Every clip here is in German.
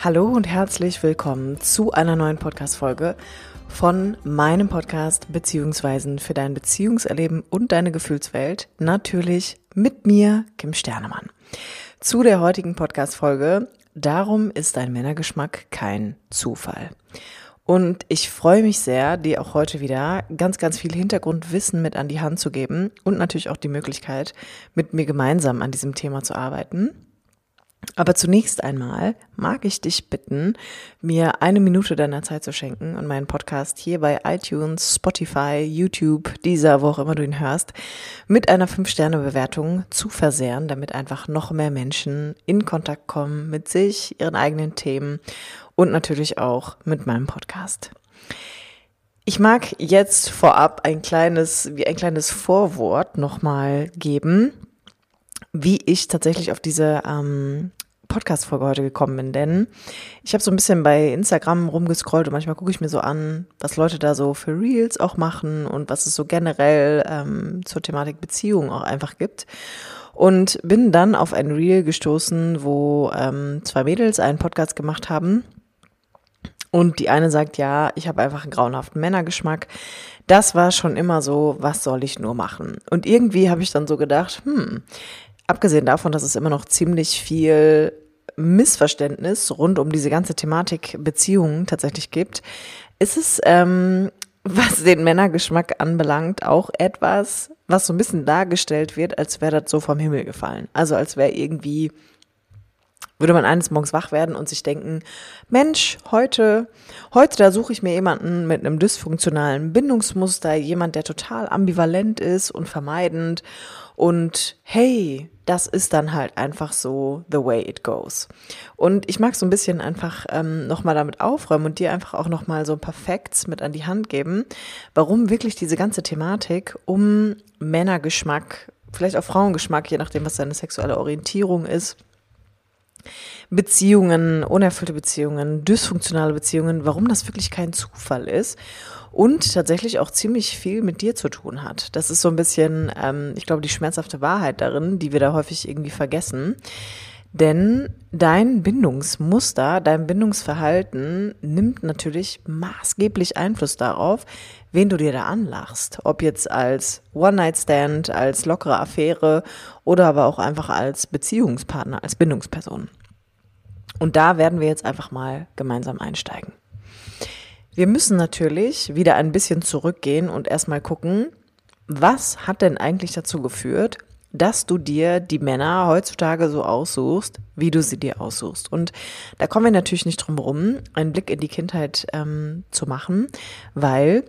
Hallo und herzlich willkommen zu einer neuen Podcast-Folge von meinem Podcast Beziehungsweisen für dein Beziehungserleben und deine Gefühlswelt. Natürlich mit mir, Kim Sternemann. Zu der heutigen Podcast-Folge. Darum ist dein Männergeschmack kein Zufall. Und ich freue mich sehr, dir auch heute wieder ganz, ganz viel Hintergrundwissen mit an die Hand zu geben und natürlich auch die Möglichkeit, mit mir gemeinsam an diesem Thema zu arbeiten. Aber zunächst einmal mag ich dich bitten, mir eine Minute deiner Zeit zu schenken und meinen Podcast hier bei iTunes, Spotify, YouTube, dieser, wo auch immer du ihn hörst, mit einer 5-Sterne-Bewertung zu versehren, damit einfach noch mehr Menschen in Kontakt kommen mit sich, ihren eigenen Themen und natürlich auch mit meinem Podcast. Ich mag jetzt vorab ein kleines, wie ein kleines Vorwort nochmal geben wie ich tatsächlich auf diese ähm, Podcast-Folge heute gekommen bin, denn ich habe so ein bisschen bei Instagram rumgescrollt und manchmal gucke ich mir so an, was Leute da so für Reels auch machen und was es so generell ähm, zur Thematik Beziehung auch einfach gibt. Und bin dann auf ein Reel gestoßen, wo ähm, zwei Mädels einen Podcast gemacht haben. Und die eine sagt, ja, ich habe einfach einen grauenhaften Männergeschmack. Das war schon immer so, was soll ich nur machen? Und irgendwie habe ich dann so gedacht, hm, abgesehen davon, dass es immer noch ziemlich viel Missverständnis rund um diese ganze Thematik Beziehungen tatsächlich gibt, ist es, ähm, was den Männergeschmack anbelangt, auch etwas, was so ein bisschen dargestellt wird, als wäre das so vom Himmel gefallen. Also als wäre irgendwie, würde man eines Morgens wach werden und sich denken, Mensch, heute, heute da suche ich mir jemanden mit einem dysfunktionalen Bindungsmuster, jemand, der total ambivalent ist und vermeidend und hey, das ist dann halt einfach so the way it goes. Und ich mag so ein bisschen einfach ähm, nochmal damit aufräumen und dir einfach auch nochmal so ein paar Facts mit an die Hand geben, warum wirklich diese ganze Thematik um Männergeschmack, vielleicht auch Frauengeschmack, je nachdem, was deine sexuelle Orientierung ist, Beziehungen, unerfüllte Beziehungen, dysfunktionale Beziehungen, warum das wirklich kein Zufall ist und tatsächlich auch ziemlich viel mit dir zu tun hat. Das ist so ein bisschen, ähm, ich glaube, die schmerzhafte Wahrheit darin, die wir da häufig irgendwie vergessen. Denn dein Bindungsmuster, dein Bindungsverhalten nimmt natürlich maßgeblich Einfluss darauf, wen du dir da anlachst. Ob jetzt als One-Night-Stand, als lockere Affäre oder aber auch einfach als Beziehungspartner, als Bindungsperson. Und da werden wir jetzt einfach mal gemeinsam einsteigen. Wir müssen natürlich wieder ein bisschen zurückgehen und erstmal gucken, was hat denn eigentlich dazu geführt, dass du dir die Männer heutzutage so aussuchst, wie du sie dir aussuchst. Und da kommen wir natürlich nicht drum herum, einen Blick in die Kindheit ähm, zu machen, weil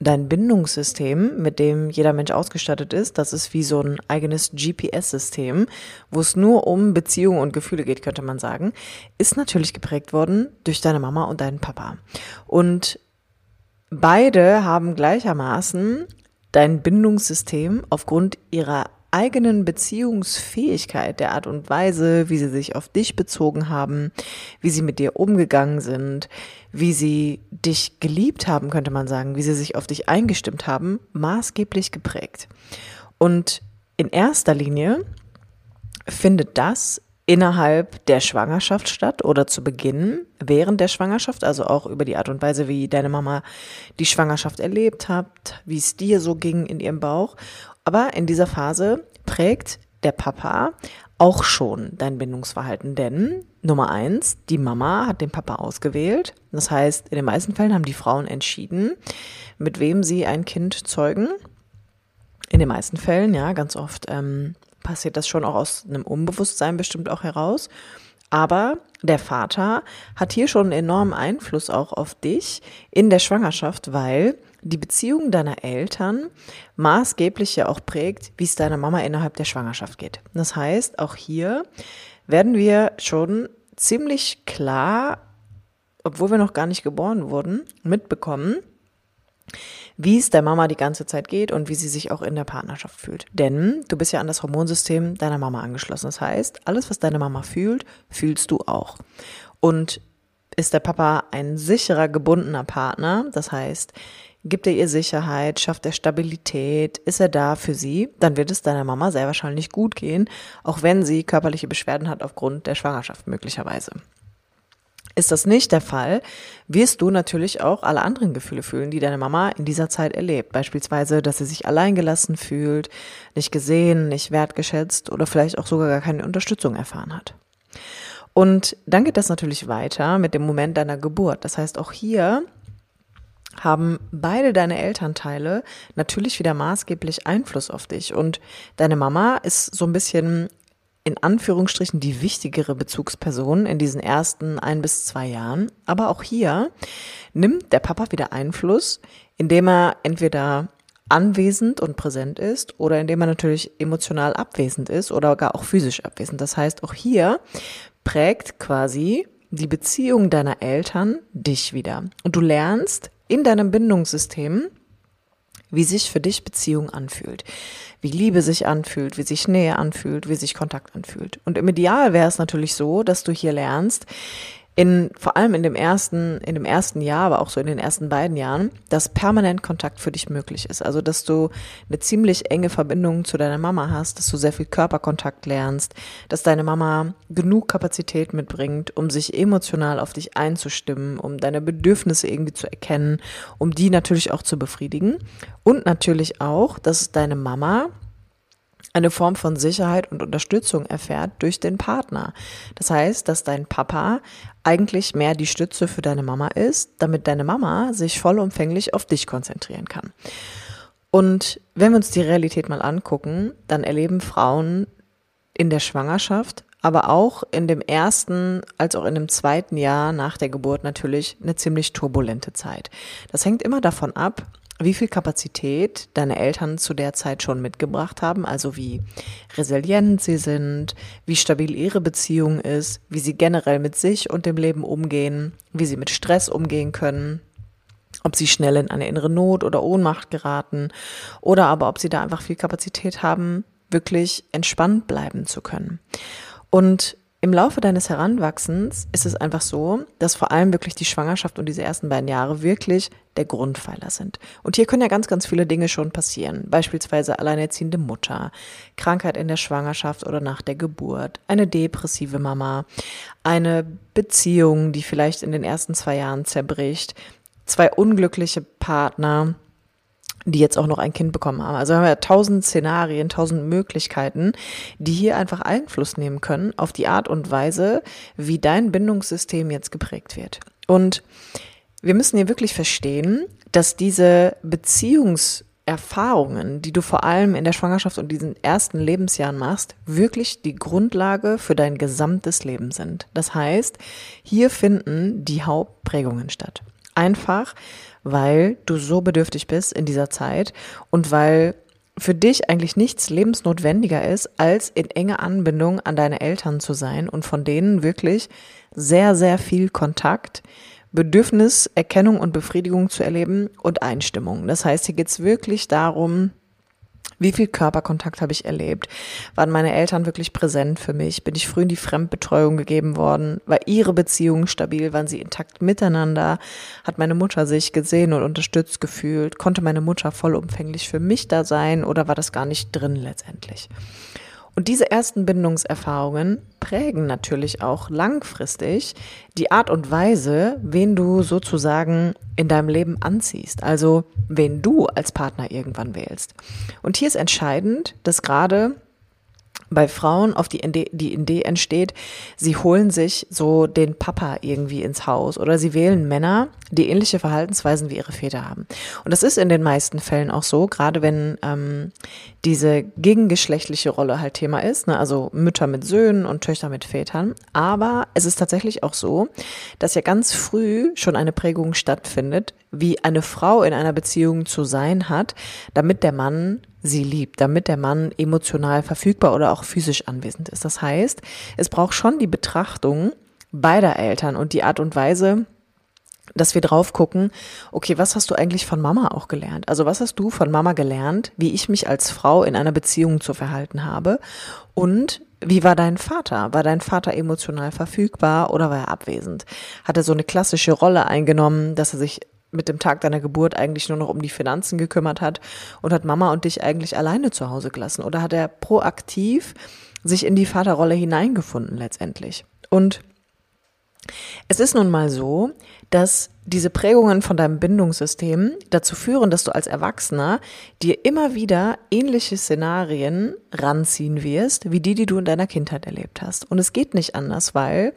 dein Bindungssystem, mit dem jeder Mensch ausgestattet ist, das ist wie so ein eigenes GPS-System, wo es nur um Beziehungen und Gefühle geht, könnte man sagen, ist natürlich geprägt worden durch deine Mama und deinen Papa. Und beide haben gleichermaßen dein Bindungssystem aufgrund ihrer eigenen Beziehungsfähigkeit, der Art und Weise, wie sie sich auf dich bezogen haben, wie sie mit dir umgegangen sind, wie sie dich geliebt haben, könnte man sagen, wie sie sich auf dich eingestimmt haben, maßgeblich geprägt. Und in erster Linie findet das innerhalb der Schwangerschaft statt oder zu Beginn, während der Schwangerschaft, also auch über die Art und Weise, wie deine Mama die Schwangerschaft erlebt hat, wie es dir so ging in ihrem Bauch. Aber in dieser Phase prägt der Papa auch schon dein Bindungsverhalten, denn Nummer eins, die Mama hat den Papa ausgewählt. Das heißt, in den meisten Fällen haben die Frauen entschieden, mit wem sie ein Kind zeugen. In den meisten Fällen, ja, ganz oft ähm, passiert das schon auch aus einem Unbewusstsein bestimmt auch heraus. Aber der Vater hat hier schon einen enormen Einfluss auch auf dich in der Schwangerschaft, weil die Beziehung deiner Eltern maßgeblich ja auch prägt, wie es deiner Mama innerhalb der Schwangerschaft geht. Das heißt, auch hier werden wir schon ziemlich klar, obwohl wir noch gar nicht geboren wurden, mitbekommen, wie es der Mama die ganze Zeit geht und wie sie sich auch in der Partnerschaft fühlt. Denn du bist ja an das Hormonsystem deiner Mama angeschlossen. Das heißt, alles, was deine Mama fühlt, fühlst du auch. Und ist der Papa ein sicherer, gebundener Partner, das heißt, gibt er ihr Sicherheit, schafft er Stabilität, ist er da für sie, dann wird es deiner Mama sehr wahrscheinlich gut gehen, auch wenn sie körperliche Beschwerden hat aufgrund der Schwangerschaft möglicherweise. Ist das nicht der Fall, wirst du natürlich auch alle anderen Gefühle fühlen, die deine Mama in dieser Zeit erlebt. Beispielsweise, dass sie sich alleingelassen fühlt, nicht gesehen, nicht wertgeschätzt oder vielleicht auch sogar gar keine Unterstützung erfahren hat. Und dann geht das natürlich weiter mit dem Moment deiner Geburt. Das heißt, auch hier haben beide deine Elternteile natürlich wieder maßgeblich Einfluss auf dich. Und deine Mama ist so ein bisschen in Anführungsstrichen die wichtigere Bezugsperson in diesen ersten ein bis zwei Jahren. Aber auch hier nimmt der Papa wieder Einfluss, indem er entweder anwesend und präsent ist oder indem er natürlich emotional abwesend ist oder gar auch physisch abwesend. Das heißt, auch hier prägt quasi die Beziehung deiner Eltern dich wieder. Und du lernst in deinem Bindungssystem, wie sich für dich Beziehung anfühlt wie Liebe sich anfühlt, wie sich Nähe anfühlt, wie sich Kontakt anfühlt. Und im Ideal wäre es natürlich so, dass du hier lernst, in, vor allem in dem ersten, in dem ersten Jahr, aber auch so in den ersten beiden Jahren, dass permanent Kontakt für dich möglich ist. Also, dass du eine ziemlich enge Verbindung zu deiner Mama hast, dass du sehr viel Körperkontakt lernst, dass deine Mama genug Kapazität mitbringt, um sich emotional auf dich einzustimmen, um deine Bedürfnisse irgendwie zu erkennen, um die natürlich auch zu befriedigen. Und natürlich auch, dass deine Mama eine Form von Sicherheit und Unterstützung erfährt durch den Partner. Das heißt, dass dein Papa eigentlich mehr die Stütze für deine Mama ist, damit deine Mama sich vollumfänglich auf dich konzentrieren kann. Und wenn wir uns die Realität mal angucken, dann erleben Frauen in der Schwangerschaft, aber auch in dem ersten als auch in dem zweiten Jahr nach der Geburt natürlich eine ziemlich turbulente Zeit. Das hängt immer davon ab, wie viel Kapazität deine Eltern zu der Zeit schon mitgebracht haben, also wie resilient sie sind, wie stabil ihre Beziehung ist, wie sie generell mit sich und dem Leben umgehen, wie sie mit Stress umgehen können, ob sie schnell in eine innere Not oder Ohnmacht geraten oder aber ob sie da einfach viel Kapazität haben, wirklich entspannt bleiben zu können. Und im Laufe deines Heranwachsens ist es einfach so, dass vor allem wirklich die Schwangerschaft und diese ersten beiden Jahre wirklich der Grundpfeiler sind. Und hier können ja ganz, ganz viele Dinge schon passieren. Beispielsweise alleinerziehende Mutter, Krankheit in der Schwangerschaft oder nach der Geburt, eine depressive Mama, eine Beziehung, die vielleicht in den ersten zwei Jahren zerbricht, zwei unglückliche Partner, die jetzt auch noch ein Kind bekommen haben. Also haben wir tausend Szenarien, tausend Möglichkeiten, die hier einfach Einfluss nehmen können auf die Art und Weise, wie dein Bindungssystem jetzt geprägt wird. Und wir müssen hier wirklich verstehen, dass diese Beziehungserfahrungen, die du vor allem in der Schwangerschaft und diesen ersten Lebensjahren machst, wirklich die Grundlage für dein gesamtes Leben sind. Das heißt, hier finden die Hauptprägungen statt. Einfach, weil du so bedürftig bist in dieser Zeit und weil für dich eigentlich nichts lebensnotwendiger ist, als in enger Anbindung an deine Eltern zu sein und von denen wirklich sehr, sehr viel Kontakt, Bedürfniserkennung und Befriedigung zu erleben und Einstimmung. Das heißt, hier geht es wirklich darum, wie viel Körperkontakt habe ich erlebt? Waren meine Eltern wirklich präsent für mich? Bin ich früh in die Fremdbetreuung gegeben worden? War ihre Beziehung stabil? Waren sie intakt miteinander? Hat meine Mutter sich gesehen und unterstützt gefühlt? Konnte meine Mutter vollumfänglich für mich da sein oder war das gar nicht drin letztendlich? Und diese ersten Bindungserfahrungen prägen natürlich auch langfristig die Art und Weise, wen du sozusagen in deinem Leben anziehst, also wen du als Partner irgendwann wählst. Und hier ist entscheidend, dass gerade bei Frauen auf die Idee, die Idee entsteht, sie holen sich so den Papa irgendwie ins Haus oder sie wählen Männer, die ähnliche Verhaltensweisen wie ihre Väter haben. Und das ist in den meisten Fällen auch so, gerade wenn ähm, diese gegengeschlechtliche Rolle halt Thema ist, ne? also Mütter mit Söhnen und Töchter mit Vätern. Aber es ist tatsächlich auch so, dass ja ganz früh schon eine Prägung stattfindet, wie eine Frau in einer Beziehung zu sein hat, damit der Mann sie liebt, damit der Mann emotional verfügbar oder auch physisch anwesend ist. Das heißt, es braucht schon die Betrachtung beider Eltern und die Art und Weise, dass wir drauf gucken, okay, was hast du eigentlich von Mama auch gelernt? Also was hast du von Mama gelernt, wie ich mich als Frau in einer Beziehung zu verhalten habe? Und wie war dein Vater? War dein Vater emotional verfügbar oder war er abwesend? Hat er so eine klassische Rolle eingenommen, dass er sich mit dem Tag deiner Geburt eigentlich nur noch um die Finanzen gekümmert hat und hat Mama und dich eigentlich alleine zu Hause gelassen? Oder hat er proaktiv sich in die Vaterrolle hineingefunden letztendlich? Und Es ist nun mal so, dass diese Prägungen von deinem Bindungssystem dazu führen, dass du als Erwachsener dir immer wieder ähnliche Szenarien ranziehen wirst, wie die, die du in deiner Kindheit erlebt hast. Und es geht nicht anders, weil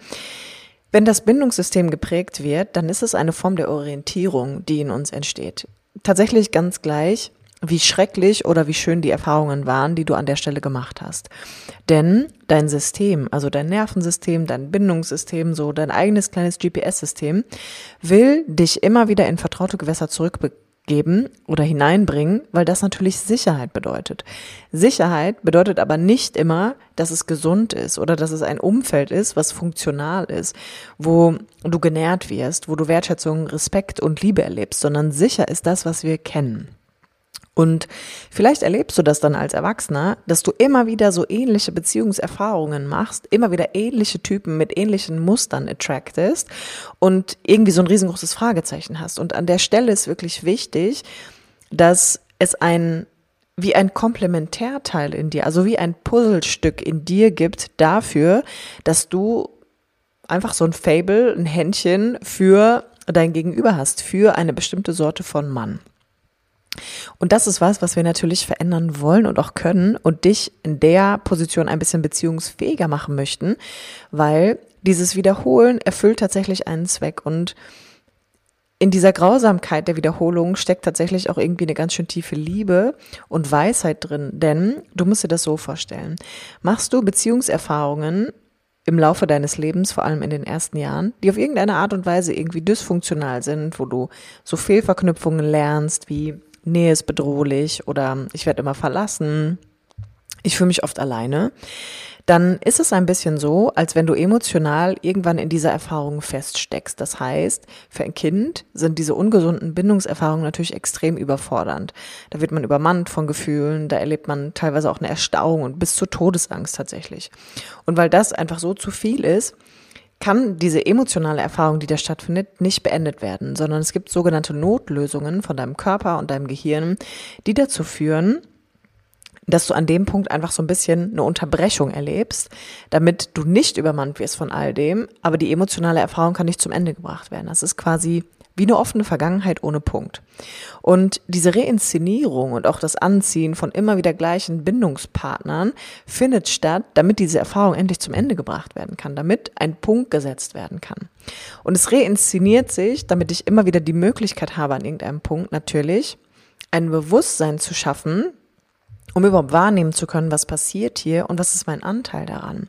wenn das Bindungssystem geprägt wird, dann ist es eine Form der Orientierung, die in uns entsteht. Tatsächlich ganz gleich, wie schrecklich oder wie schön die Erfahrungen waren, die du an der Stelle gemacht hast. Denn dein System, also dein Nervensystem, dein Bindungssystem, so dein eigenes kleines GPS-System, will dich immer wieder in vertraute Gewässer zurückgeben oder hineinbringen, weil das natürlich Sicherheit bedeutet. Sicherheit bedeutet aber nicht immer, dass es gesund ist oder dass es ein Umfeld ist, was funktional ist, wo du genährt wirst, wo du Wertschätzung, Respekt und Liebe erlebst, sondern sicher ist das, was wir kennen. Und vielleicht erlebst du das dann als Erwachsener, dass du immer wieder so ähnliche Beziehungserfahrungen machst, immer wieder ähnliche Typen mit ähnlichen Mustern attractest und irgendwie so ein riesengroßes Fragezeichen hast. Und an der Stelle ist wirklich wichtig, dass es ein wie ein Komplementärteil in dir, also wie ein Puzzlestück in dir gibt dafür, dass du einfach so ein Fable, ein Händchen für dein Gegenüber hast, für eine bestimmte Sorte von Mann. Und das ist was, was wir natürlich verändern wollen und auch können und dich in der Position ein bisschen beziehungsfähiger machen möchten, weil dieses Wiederholen erfüllt tatsächlich einen Zweck und in dieser Grausamkeit der Wiederholung steckt tatsächlich auch irgendwie eine ganz schön tiefe Liebe und Weisheit drin, denn du musst dir das so vorstellen. Machst du Beziehungserfahrungen im Laufe deines Lebens, vor allem in den ersten Jahren, die auf irgendeine Art und Weise irgendwie dysfunktional sind, wo du so Fehlverknüpfungen lernst, wie Nähe ist bedrohlich oder ich werde immer verlassen, ich fühle mich oft alleine, dann ist es ein bisschen so, als wenn du emotional irgendwann in dieser Erfahrung feststeckst. Das heißt, für ein Kind sind diese ungesunden Bindungserfahrungen natürlich extrem überfordernd. Da wird man übermannt von Gefühlen, da erlebt man teilweise auch eine Erstarrung und bis zur Todesangst tatsächlich. Und weil das einfach so zu viel ist, kann diese emotionale Erfahrung, die da stattfindet, nicht beendet werden, sondern es gibt sogenannte Notlösungen von deinem Körper und deinem Gehirn, die dazu führen, dass du an dem Punkt einfach so ein bisschen eine Unterbrechung erlebst, damit du nicht übermannt wirst von all dem, aber die emotionale Erfahrung kann nicht zum Ende gebracht werden. Das ist quasi wie eine offene Vergangenheit ohne Punkt. Und diese Reinszenierung und auch das Anziehen von immer wieder gleichen Bindungspartnern findet statt, damit diese Erfahrung endlich zum Ende gebracht werden kann, damit ein Punkt gesetzt werden kann. Und es reinszeniert sich, damit ich immer wieder die Möglichkeit habe, an irgendeinem Punkt natürlich ein Bewusstsein zu schaffen, um überhaupt wahrnehmen zu können, was passiert hier und was ist mein Anteil daran.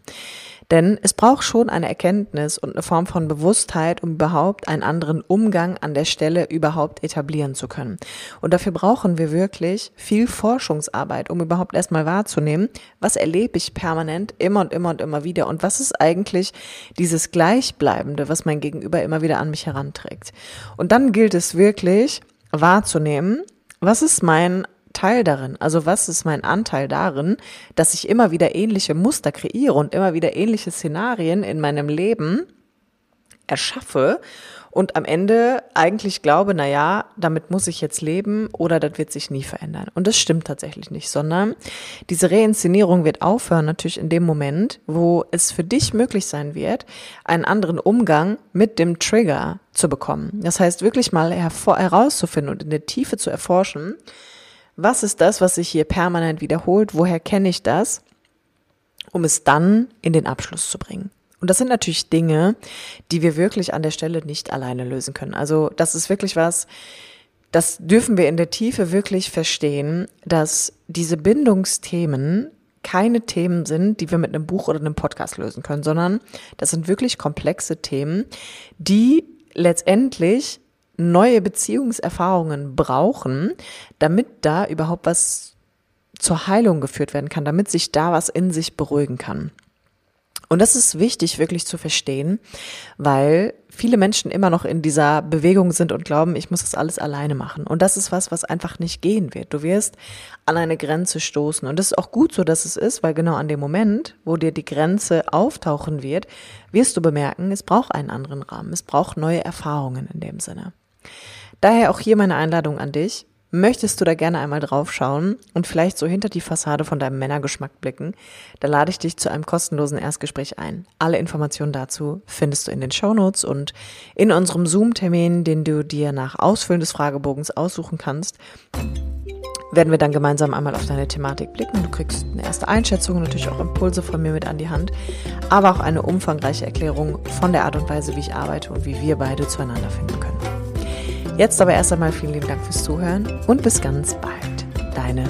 Denn es braucht schon eine Erkenntnis und eine Form von Bewusstheit, um überhaupt einen anderen Umgang an der Stelle überhaupt etablieren zu können. Und dafür brauchen wir wirklich viel Forschungsarbeit, um überhaupt erstmal wahrzunehmen, was erlebe ich permanent immer und immer und immer wieder und was ist eigentlich dieses Gleichbleibende, was mein Gegenüber immer wieder an mich heranträgt. Und dann gilt es wirklich wahrzunehmen, was ist mein Teil darin? Also was ist mein Anteil darin, dass ich immer wieder ähnliche Muster kreiere und immer wieder ähnliche Szenarien in meinem Leben erschaffe und am Ende eigentlich glaube, na ja, damit muss ich jetzt leben oder das wird sich nie verändern. Und das stimmt tatsächlich nicht, sondern diese Reinszenierung wird aufhören natürlich in dem Moment, wo es für dich möglich sein wird, einen anderen Umgang mit dem Trigger zu bekommen. Das heißt, wirklich mal herauszufinden und in der Tiefe zu erforschen, was ist das, was sich hier permanent wiederholt? Woher kenne ich das? Um es dann in den Abschluss zu bringen. Und das sind natürlich Dinge, die wir wirklich an der Stelle nicht alleine lösen können. Also das ist wirklich was, das dürfen wir in der Tiefe wirklich verstehen, dass diese Bindungsthemen keine Themen sind, die wir mit einem Buch oder einem Podcast lösen können, sondern das sind wirklich komplexe Themen, die letztendlich neue Beziehungserfahrungen brauchen, damit da überhaupt was zur Heilung geführt werden kann, damit sich da was in sich beruhigen kann. Und das ist wichtig wirklich zu verstehen, weil viele Menschen immer noch in dieser Bewegung sind und glauben, ich muss das alles alleine machen. Und das ist was, was einfach nicht gehen wird. Du wirst an eine Grenze stoßen. Und das ist auch gut so, dass es ist, weil genau an dem Moment, wo dir die Grenze auftauchen wird, wirst du bemerken, es braucht einen anderen Rahmen. Es braucht neue Erfahrungen in dem Sinne. Daher auch hier meine Einladung an dich. Möchtest du da gerne einmal drauf schauen und vielleicht so hinter die Fassade von deinem Männergeschmack blicken, da lade ich dich zu einem kostenlosen Erstgespräch ein. Alle Informationen dazu findest du in den Shownotes und in unserem Zoom-Termin, den du dir nach Ausfüllen des Fragebogens aussuchen kannst werden wir dann gemeinsam einmal auf deine Thematik blicken. Du kriegst eine erste Einschätzung, natürlich auch Impulse von mir mit an die Hand, aber auch eine umfangreiche Erklärung von der Art und Weise, wie ich arbeite und wie wir beide zueinander finden können. Jetzt aber erst einmal vielen lieben Dank fürs Zuhören und bis ganz bald. Deine